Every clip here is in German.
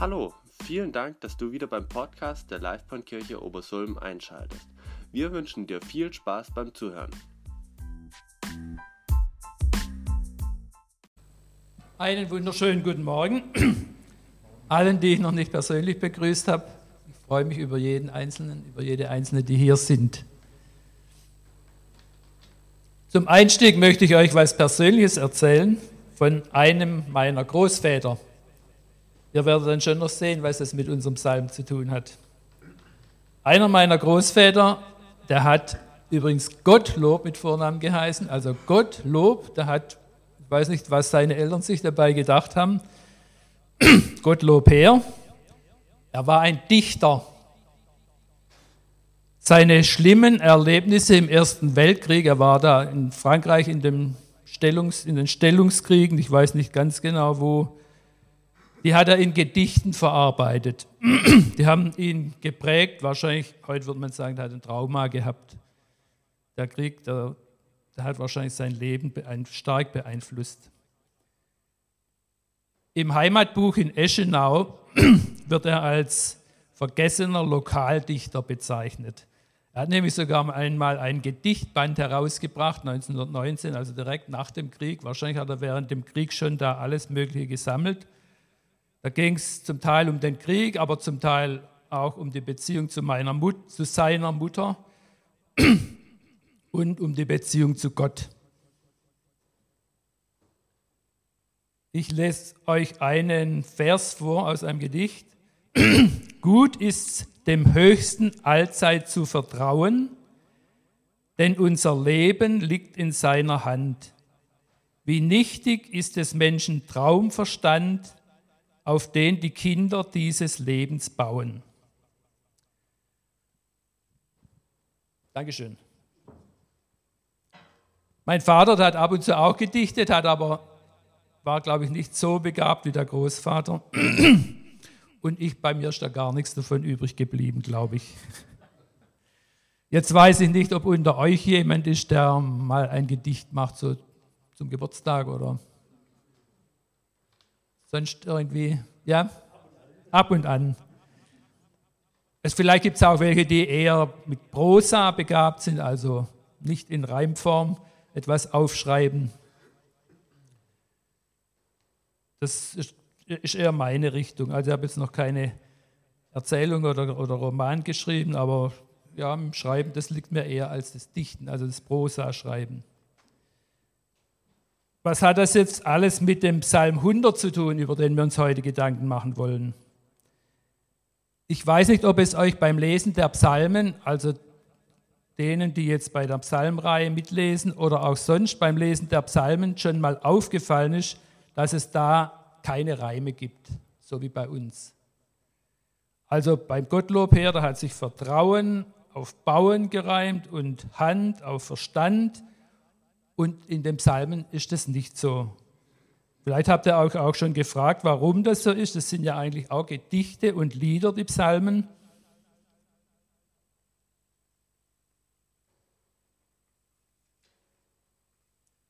Hallo, vielen Dank, dass du wieder beim Podcast der Livebahnkirche Obersulm einschaltest. Wir wünschen dir viel Spaß beim Zuhören. Einen wunderschönen guten Morgen allen, die ich noch nicht persönlich begrüßt habe. Ich freue mich über jeden Einzelnen, über jede Einzelne, die hier sind. Zum Einstieg möchte ich euch was Persönliches erzählen von einem meiner Großväter. Ihr werdet dann schon noch sehen, was es mit unserem Psalm zu tun hat. Einer meiner Großväter, der hat übrigens Gottlob mit Vornamen geheißen, also Gottlob, der hat ich weiß nicht, was seine Eltern sich dabei gedacht haben. Gottlob her. Er war ein Dichter. Seine schlimmen Erlebnisse im Ersten Weltkrieg, er war da in Frankreich in, Stellungs-, in den Stellungskriegen, ich weiß nicht ganz genau wo, die hat er in Gedichten verarbeitet. Die haben ihn geprägt, wahrscheinlich, heute würde man sagen, er hat ein Trauma gehabt. Der Krieg, der der hat wahrscheinlich sein Leben stark beeinflusst. Im Heimatbuch in Eschenau wird er als vergessener Lokaldichter bezeichnet. Er hat nämlich sogar einmal ein Gedichtband herausgebracht, 1919, also direkt nach dem Krieg. Wahrscheinlich hat er während dem Krieg schon da alles Mögliche gesammelt. Da ging es zum Teil um den Krieg, aber zum Teil auch um die Beziehung zu, meiner Mut, zu seiner Mutter und um die Beziehung zu Gott. Ich lese euch einen Vers vor aus einem Gedicht. Gut ist dem Höchsten allzeit zu vertrauen, denn unser Leben liegt in seiner Hand. Wie nichtig ist des Menschen Traumverstand, auf den die Kinder dieses Lebens bauen. Dankeschön. Mein Vater hat ab und zu auch gedichtet, hat aber, war glaube ich nicht so begabt wie der Großvater. Und ich, bei mir ist da gar nichts davon übrig geblieben, glaube ich. Jetzt weiß ich nicht, ob unter euch jemand ist, der mal ein Gedicht macht, so zum Geburtstag oder sonst irgendwie, ja, ab und an. Es, vielleicht gibt es auch welche, die eher mit Prosa begabt sind, also nicht in Reimform etwas aufschreiben. Das ist, ist eher meine Richtung. Also ich habe jetzt noch keine Erzählung oder, oder Roman geschrieben, aber ja, im Schreiben, das liegt mir eher als das Dichten, also das Prosa-Schreiben. Was hat das jetzt alles mit dem Psalm 100 zu tun, über den wir uns heute Gedanken machen wollen? Ich weiß nicht, ob es euch beim Lesen der Psalmen, also denen, die jetzt bei der Psalmreihe mitlesen oder auch sonst beim Lesen der Psalmen schon mal aufgefallen ist, dass es da keine Reime gibt, so wie bei uns. Also beim Gottlob her, da hat sich Vertrauen auf Bauen gereimt und Hand auf Verstand. Und in den Psalmen ist das nicht so. Vielleicht habt ihr auch, auch schon gefragt, warum das so ist. Das sind ja eigentlich auch Gedichte und Lieder, die Psalmen.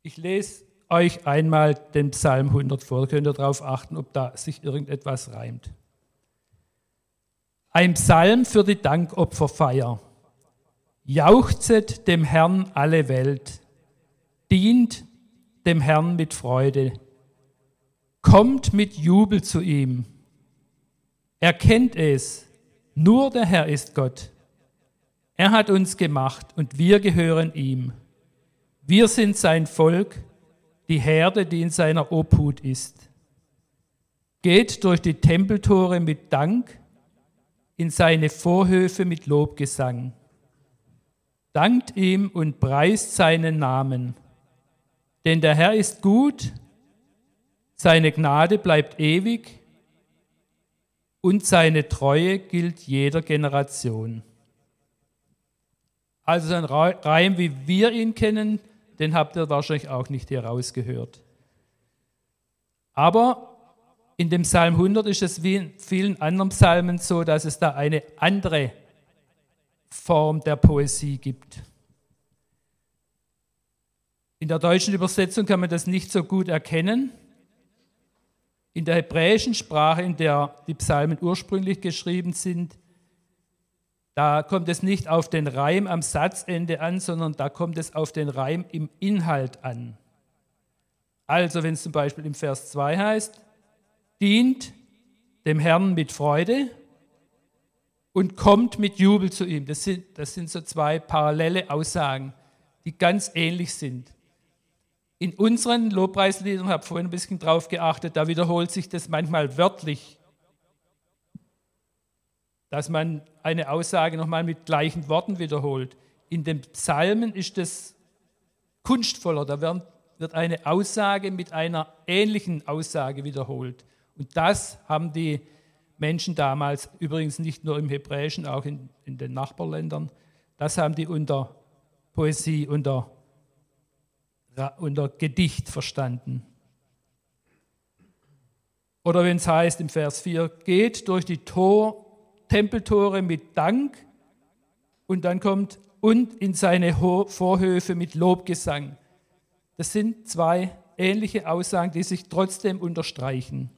Ich lese euch einmal den Psalm 100 vor, könnt ihr darauf achten, ob da sich irgendetwas reimt. Ein Psalm für die Dankopferfeier. Jauchzet dem Herrn alle Welt, dient dem Herrn mit Freude, kommt mit Jubel zu ihm. Erkennt es, nur der Herr ist Gott. Er hat uns gemacht und wir gehören ihm. Wir sind sein Volk, die Herde, die in seiner Obhut ist. Geht durch die Tempeltore mit Dank, in seine Vorhöfe mit Lobgesang. Dankt ihm und preist seinen Namen. Denn der Herr ist gut, seine Gnade bleibt ewig und seine Treue gilt jeder Generation. Also ein Reim, wie wir ihn kennen, den habt ihr wahrscheinlich auch nicht herausgehört. Aber in dem Psalm 100 ist es wie in vielen anderen Psalmen so, dass es da eine andere Form der Poesie gibt. In der deutschen Übersetzung kann man das nicht so gut erkennen. In der hebräischen Sprache, in der die Psalmen ursprünglich geschrieben sind, da kommt es nicht auf den Reim am Satzende an, sondern da kommt es auf den Reim im Inhalt an. Also wenn es zum Beispiel im Vers 2 heißt, dient dem Herrn mit Freude und kommt mit Jubel zu ihm. Das sind, das sind so zwei parallele Aussagen, die ganz ähnlich sind. In unseren Lobpreisliedern, ich habe vorhin ein bisschen drauf geachtet, da wiederholt sich das manchmal wörtlich dass man eine Aussage nochmal mit gleichen Worten wiederholt. In den Psalmen ist das kunstvoller, da wird eine Aussage mit einer ähnlichen Aussage wiederholt. Und das haben die Menschen damals, übrigens nicht nur im Hebräischen, auch in, in den Nachbarländern, das haben die unter Poesie, unter, unter Gedicht verstanden. Oder wenn es heißt im Vers 4, geht durch die Tor, Tempeltore mit Dank und dann kommt und in seine Vorhöfe mit Lobgesang. Das sind zwei ähnliche Aussagen, die sich trotzdem unterstreichen.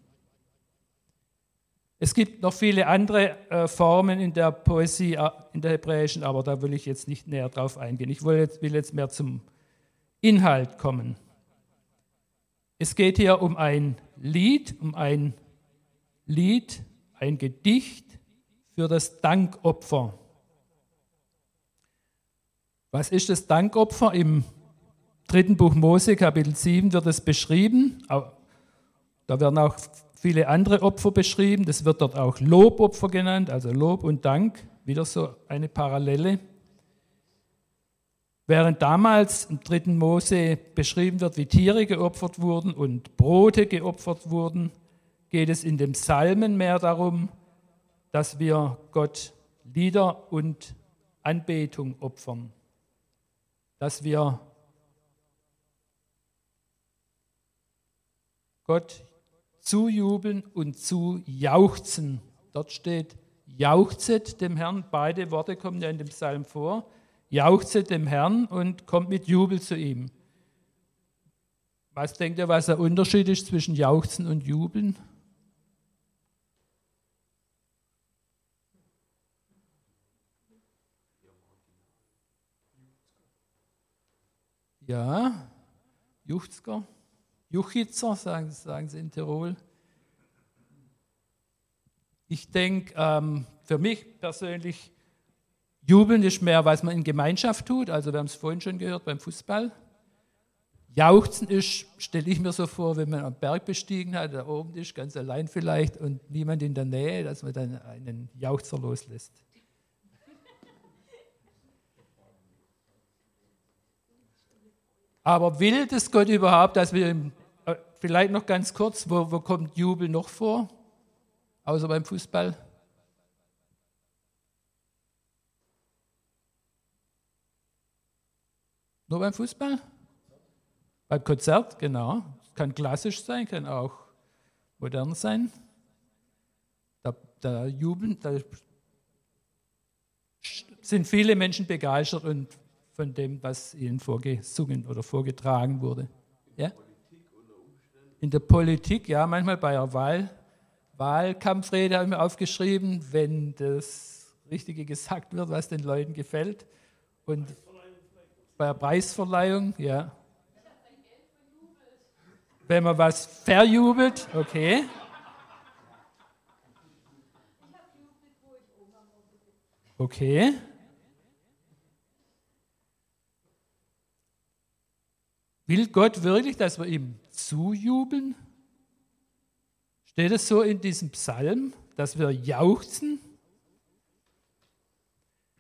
Es gibt noch viele andere äh, Formen in der Poesie, äh, in der hebräischen, aber da will ich jetzt nicht näher drauf eingehen. Ich will jetzt, will jetzt mehr zum Inhalt kommen. Es geht hier um ein Lied, um ein Lied, ein Gedicht, für das Dankopfer. Was ist das Dankopfer? Im dritten Buch Mose, Kapitel 7, wird es beschrieben. Da werden auch viele andere Opfer beschrieben. Das wird dort auch Lobopfer genannt, also Lob und Dank. Wieder so eine Parallele. Während damals im dritten Mose beschrieben wird, wie Tiere geopfert wurden und Brote geopfert wurden, geht es in dem Psalmen mehr darum, dass wir Gott Lieder und Anbetung opfern, dass wir Gott zujubeln und zujauchzen. Dort steht, jauchzet dem Herrn, beide Worte kommen ja in dem Psalm vor, jauchzet dem Herrn und kommt mit Jubel zu ihm. Was denkt ihr, was der Unterschied ist zwischen Jauchzen und Jubeln? Ja, Juchzger, Juchitzer, sagen, sagen sie in Tirol. Ich denke, ähm, für mich persönlich, Jubeln ist mehr, was man in Gemeinschaft tut. Also wir haben es vorhin schon gehört beim Fußball. Jauchzen ist, stelle ich mir so vor, wenn man am Berg bestiegen hat, da oben ist, ganz allein vielleicht und niemand in der Nähe, dass man dann einen Jauchzer loslässt. Aber will das Gott überhaupt, dass wir, äh, vielleicht noch ganz kurz, wo, wo kommt Jubel noch vor? Außer beim Fußball? Nur beim Fußball? Beim Konzert, genau. Kann klassisch sein, kann auch modern sein. Da, da jubeln, da sind viele Menschen begeistert und von dem, was ihnen vorgesungen oder vorgetragen wurde. Ja? In der Politik, ja, manchmal bei der Wahl, Wahlkampfrede habe ich mir aufgeschrieben, wenn das Richtige gesagt wird, was den Leuten gefällt. Und bei der Preisverleihung, ja. Wenn man was verjubelt, okay. Okay. Will Gott wirklich, dass wir ihm zujubeln? Steht es so in diesem Psalm, dass wir jauchzen?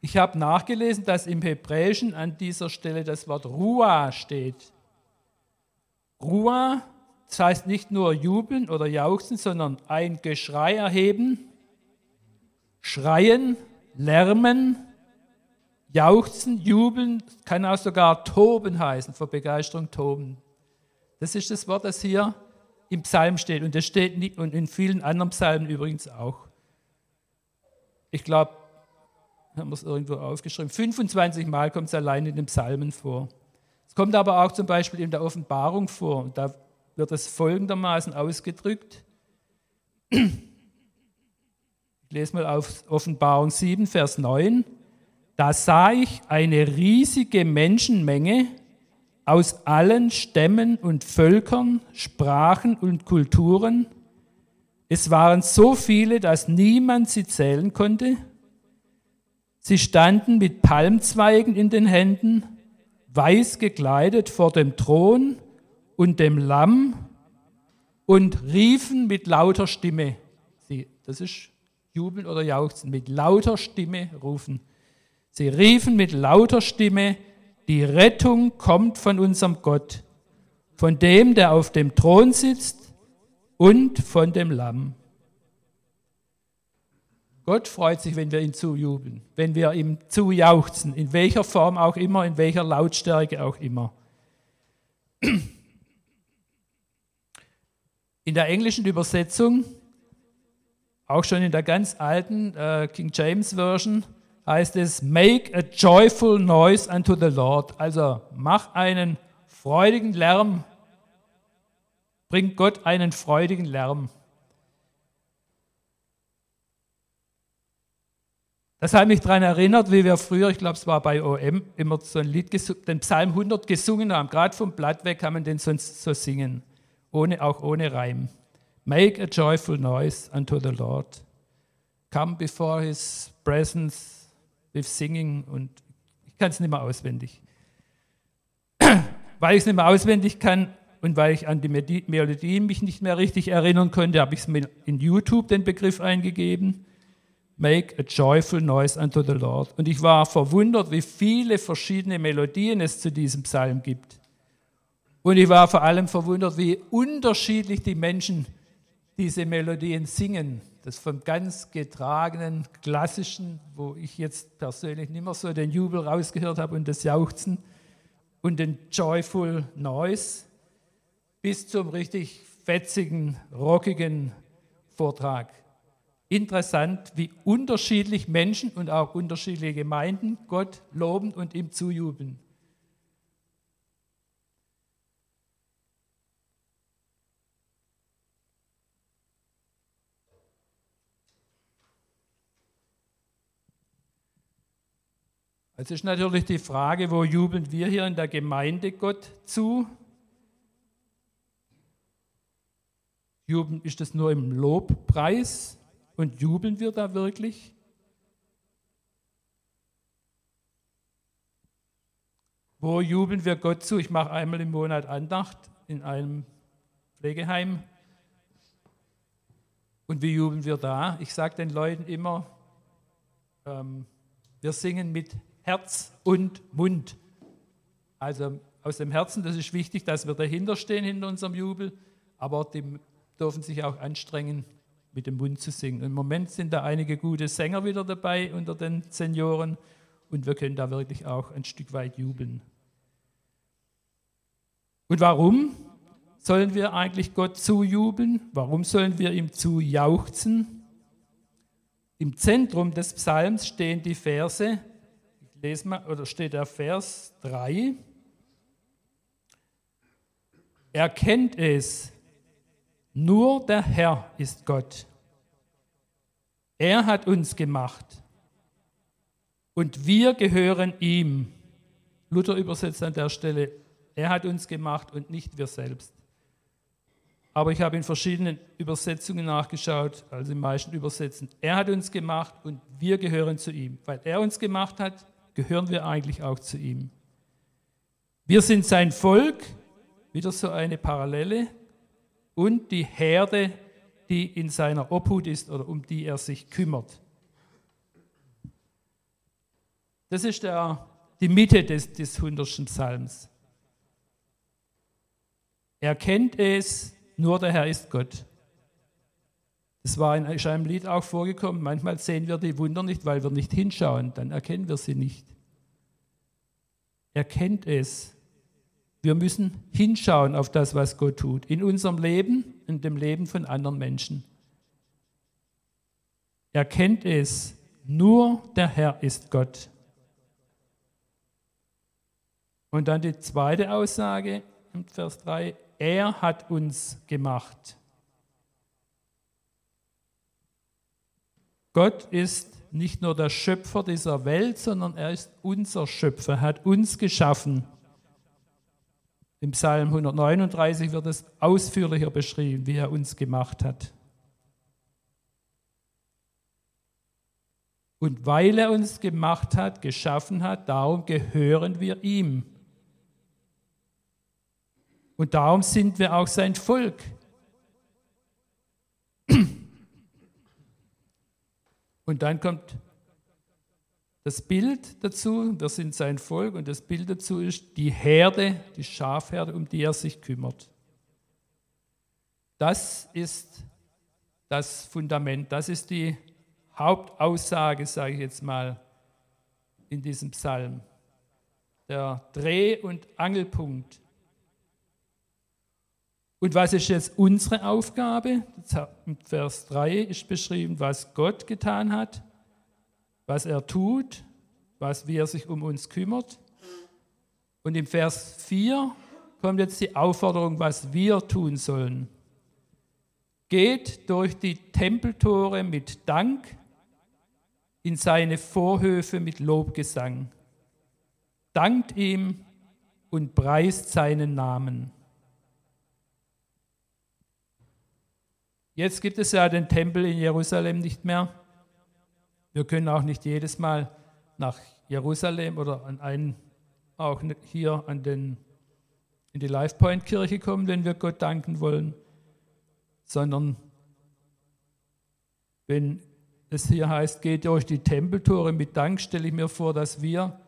Ich habe nachgelesen, dass im Hebräischen an dieser Stelle das Wort Ruah steht. Ruah, das heißt nicht nur jubeln oder jauchzen, sondern ein Geschrei erheben, schreien, lärmen, Jauchzen, jubeln, kann auch sogar toben heißen, vor Begeisterung toben. Das ist das Wort, das hier im Psalm steht und das steht in vielen anderen Psalmen übrigens auch. Ich glaube, haben wir es irgendwo aufgeschrieben, 25 Mal kommt es allein in den Psalmen vor. Es kommt aber auch zum Beispiel in der Offenbarung vor. Da wird es folgendermaßen ausgedrückt. Ich lese mal auf Offenbarung 7, Vers 9. Da sah ich eine riesige Menschenmenge aus allen Stämmen und Völkern, Sprachen und Kulturen. Es waren so viele, dass niemand sie zählen konnte. Sie standen mit Palmzweigen in den Händen, weiß gekleidet vor dem Thron und dem Lamm und riefen mit lauter Stimme. Sie, das ist Jubeln oder Jauchzen. Mit lauter Stimme rufen. Sie riefen mit lauter Stimme, die Rettung kommt von unserem Gott, von dem, der auf dem Thron sitzt und von dem Lamm. Gott freut sich, wenn wir ihn zujubeln, wenn wir ihm zujauchzen, in welcher Form auch immer, in welcher Lautstärke auch immer. In der englischen Übersetzung, auch schon in der ganz alten äh, King James Version, heißt es, make a joyful noise unto the Lord. Also mach einen freudigen Lärm, bring Gott einen freudigen Lärm. Das hat mich daran erinnert, wie wir früher, ich glaube es war bei OM, immer so ein Lied, den Psalm 100 gesungen haben. Gerade vom Blatt weg kann man den sonst so singen, ohne, auch ohne Reim. Make a joyful noise unto the Lord. Come before his presence with singing und ich kann es nicht mehr auswendig. weil ich es nicht mehr auswendig kann und weil ich an die Melodie mich nicht mehr richtig erinnern konnte, habe ich es mir in YouTube den Begriff eingegeben. Make a joyful noise unto the Lord. Und ich war verwundert, wie viele verschiedene Melodien es zu diesem Psalm gibt. Und ich war vor allem verwundert, wie unterschiedlich die Menschen diese Melodien singen das vom ganz getragenen, klassischen, wo ich jetzt persönlich nicht mehr so den Jubel rausgehört habe und das Jauchzen und den Joyful Noise bis zum richtig fetzigen, rockigen Vortrag. Interessant, wie unterschiedlich Menschen und auch unterschiedliche Gemeinden Gott loben und ihm zujubeln. Es ist natürlich die Frage, wo jubeln wir hier in der Gemeinde Gott zu? Jubeln, ist das nur im Lobpreis und jubeln wir da wirklich? Wo jubeln wir Gott zu? Ich mache einmal im Monat Andacht in einem Pflegeheim. Und wie jubeln wir da? Ich sage den Leuten immer, ähm, wir singen mit Herz und Mund. Also aus dem Herzen, das ist wichtig, dass wir dahinter stehen, hinter unserem Jubel, aber die dürfen sich auch anstrengen, mit dem Mund zu singen. Im Moment sind da einige gute Sänger wieder dabei unter den Senioren und wir können da wirklich auch ein Stück weit jubeln. Und warum sollen wir eigentlich Gott zujubeln? Warum sollen wir ihm zujauchzen? Im Zentrum des Psalms stehen die Verse lesen wir, oder steht der Vers 3. Erkennt es, nur der Herr ist Gott. Er hat uns gemacht und wir gehören ihm. Luther übersetzt an der Stelle, er hat uns gemacht und nicht wir selbst. Aber ich habe in verschiedenen Übersetzungen nachgeschaut, also in meisten Übersetzen. Er hat uns gemacht und wir gehören zu ihm. Weil er uns gemacht hat, gehören wir eigentlich auch zu ihm. Wir sind sein Volk, wieder so eine Parallele, und die Herde, die in seiner Obhut ist oder um die er sich kümmert. Das ist der, die Mitte des, des 100. Psalms. Er kennt es, nur der Herr ist Gott. Das war in einem Lied auch vorgekommen. Manchmal sehen wir die Wunder nicht, weil wir nicht hinschauen. Dann erkennen wir sie nicht. Er kennt es. Wir müssen hinschauen auf das, was Gott tut. In unserem Leben, in dem Leben von anderen Menschen. Er kennt es. Nur der Herr ist Gott. Und dann die zweite Aussage im Vers 3. Er hat uns gemacht. Gott ist nicht nur der Schöpfer dieser Welt, sondern er ist unser Schöpfer, er hat uns geschaffen. Im Psalm 139 wird es ausführlicher beschrieben, wie er uns gemacht hat. Und weil er uns gemacht hat, geschaffen hat, darum gehören wir ihm. Und darum sind wir auch sein Volk. Und dann kommt das Bild dazu, wir sind sein Volk und das Bild dazu ist die Herde, die Schafherde, um die er sich kümmert. Das ist das Fundament, das ist die Hauptaussage, sage ich jetzt mal, in diesem Psalm. Der Dreh- und Angelpunkt. Und was ist jetzt unsere Aufgabe? Vers 3 ist beschrieben, was Gott getan hat was er tut, was, wie er sich um uns kümmert. Und im Vers 4 kommt jetzt die Aufforderung, was wir tun sollen. Geht durch die Tempeltore mit Dank, in seine Vorhöfe mit Lobgesang. Dankt ihm und preist seinen Namen. Jetzt gibt es ja den Tempel in Jerusalem nicht mehr. Wir können auch nicht jedes Mal nach Jerusalem oder an einen, auch hier an den, in die LifePoint-Kirche kommen, wenn wir Gott danken wollen, sondern wenn es hier heißt, geht durch die Tempeltore mit Dank, stelle ich mir vor, dass wir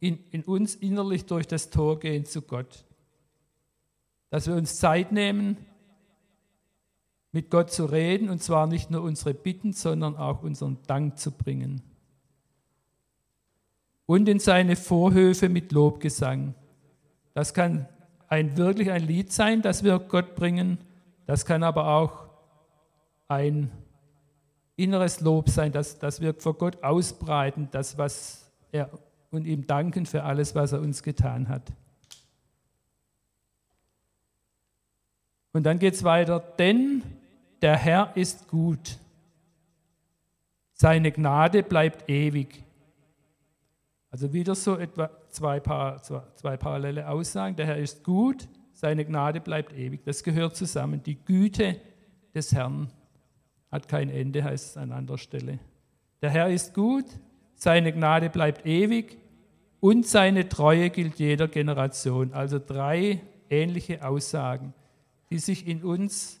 in, in uns innerlich durch das Tor gehen zu Gott. Dass wir uns Zeit nehmen, mit Gott zu reden und zwar nicht nur unsere Bitten, sondern auch unseren Dank zu bringen. Und in seine Vorhöfe mit Lobgesang. Das kann ein, wirklich ein Lied sein, das wir Gott bringen. Das kann aber auch ein inneres Lob sein, das, das wir vor Gott ausbreiten, das, was er und ihm danken für alles, was er uns getan hat. Und dann geht es weiter, denn der Herr ist gut. Seine Gnade bleibt ewig. Also wieder so etwa zwei, Paar, zwei parallele Aussagen. Der Herr ist gut, seine Gnade bleibt ewig. Das gehört zusammen. Die Güte des Herrn hat kein Ende, heißt es an anderer Stelle. Der Herr ist gut, seine Gnade bleibt ewig und seine Treue gilt jeder Generation. Also drei ähnliche Aussagen, die sich in uns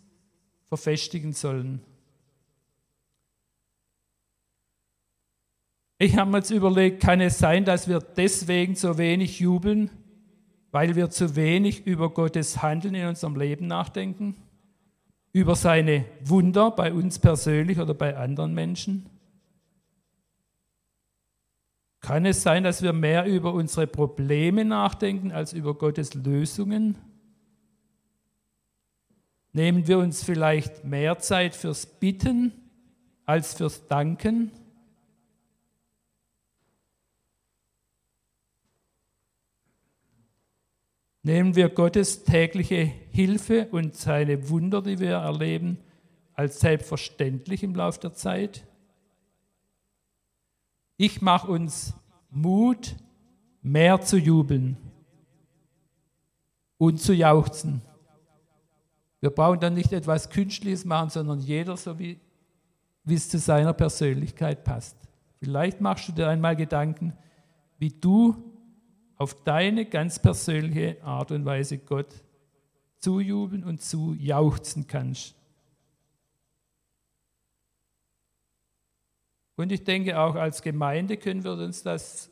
verfestigen sollen. Ich habe mir jetzt überlegt, kann es sein, dass wir deswegen so wenig jubeln, weil wir zu wenig über Gottes Handeln in unserem Leben nachdenken? Über seine Wunder bei uns persönlich oder bei anderen Menschen? Kann es sein, dass wir mehr über unsere Probleme nachdenken als über Gottes Lösungen? Nehmen wir uns vielleicht mehr Zeit fürs Bitten als fürs Danken? Nehmen wir Gottes tägliche Hilfe und seine Wunder, die wir erleben, als selbstverständlich im Laufe der Zeit? Ich mache uns Mut, mehr zu jubeln und zu jauchzen. Wir brauchen dann nicht etwas Künstliches machen, sondern jeder so, wie, wie es zu seiner Persönlichkeit passt. Vielleicht machst du dir einmal Gedanken, wie du auf deine ganz persönliche Art und Weise Gott zujubeln und zujauchzen kannst. Und ich denke, auch als Gemeinde können wir uns das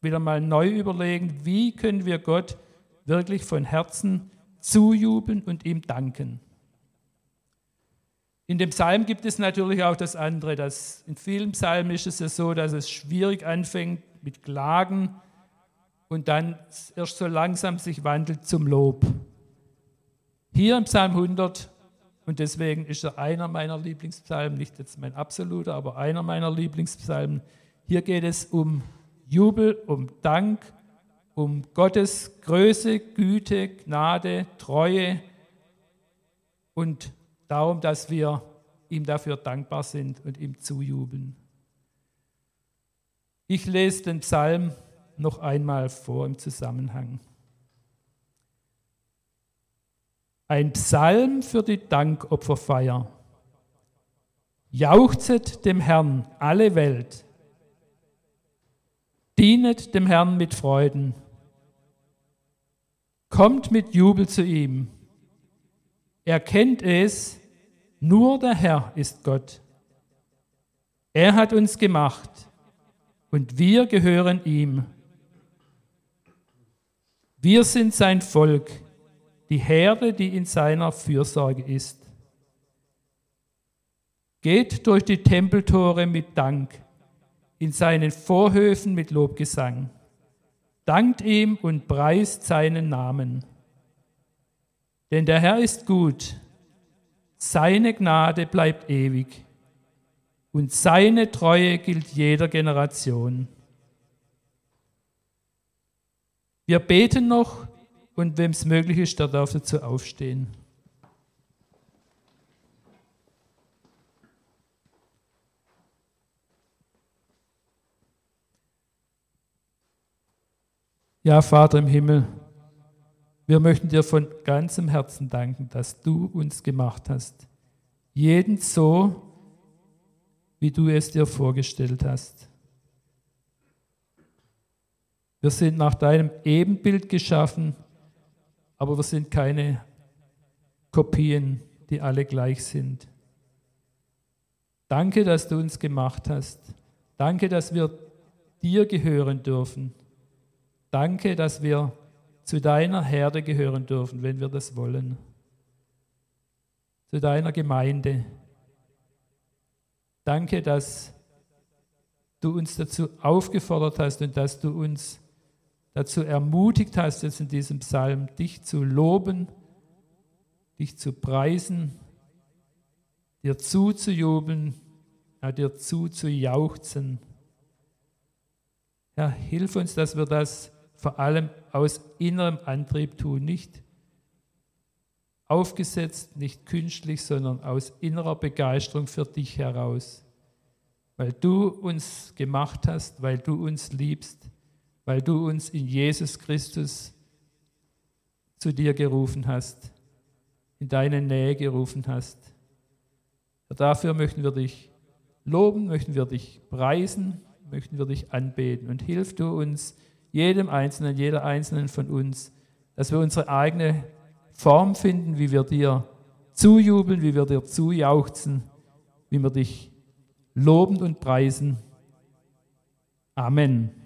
wieder mal neu überlegen, wie können wir Gott wirklich von Herzen zujubeln und ihm danken. In dem Psalm gibt es natürlich auch das andere. Dass in vielen Psalmen ist es ja so, dass es schwierig anfängt mit Klagen und dann erst so langsam sich wandelt zum Lob. Hier im Psalm 100, und deswegen ist er einer meiner Lieblingspsalmen, nicht jetzt mein absoluter, aber einer meiner Lieblingspsalmen, hier geht es um Jubel, um Dank um Gottes Größe, Güte, Gnade, Treue und darum, dass wir ihm dafür dankbar sind und ihm zujubeln. Ich lese den Psalm noch einmal vor im Zusammenhang. Ein Psalm für die Dankopferfeier. Jauchzet dem Herrn alle Welt. Dienet dem Herrn mit Freuden. Kommt mit Jubel zu ihm. Erkennt es, nur der Herr ist Gott. Er hat uns gemacht und wir gehören ihm. Wir sind sein Volk, die Herde, die in seiner Fürsorge ist. Geht durch die Tempeltore mit Dank, in seinen Vorhöfen mit Lobgesang. Dankt ihm und preist seinen Namen. Denn der Herr ist gut, seine Gnade bleibt ewig und seine Treue gilt jeder Generation. Wir beten noch und wem es möglich ist, der darf dazu aufstehen. Ja, Vater im Himmel, wir möchten dir von ganzem Herzen danken, dass du uns gemacht hast. Jeden so, wie du es dir vorgestellt hast. Wir sind nach deinem Ebenbild geschaffen, aber wir sind keine Kopien, die alle gleich sind. Danke, dass du uns gemacht hast. Danke, dass wir dir gehören dürfen. Danke, dass wir zu deiner Herde gehören dürfen, wenn wir das wollen. Zu deiner Gemeinde. Danke, dass du uns dazu aufgefordert hast und dass du uns dazu ermutigt hast, jetzt in diesem Psalm, dich zu loben, dich zu preisen, dir zuzujubeln, ja, dir zuzujauchzen. Herr, hilf uns, dass wir das vor allem aus innerem Antrieb tun, nicht aufgesetzt, nicht künstlich, sondern aus innerer Begeisterung für dich heraus, weil du uns gemacht hast, weil du uns liebst weil du uns in Jesus Christus zu dir gerufen hast, in deine Nähe gerufen hast. Dafür möchten wir dich loben, möchten wir dich preisen, möchten wir dich anbeten. Und hilf du uns, jedem Einzelnen, jeder Einzelnen von uns, dass wir unsere eigene Form finden, wie wir dir zujubeln, wie wir dir zujauchzen, wie wir dich loben und preisen. Amen.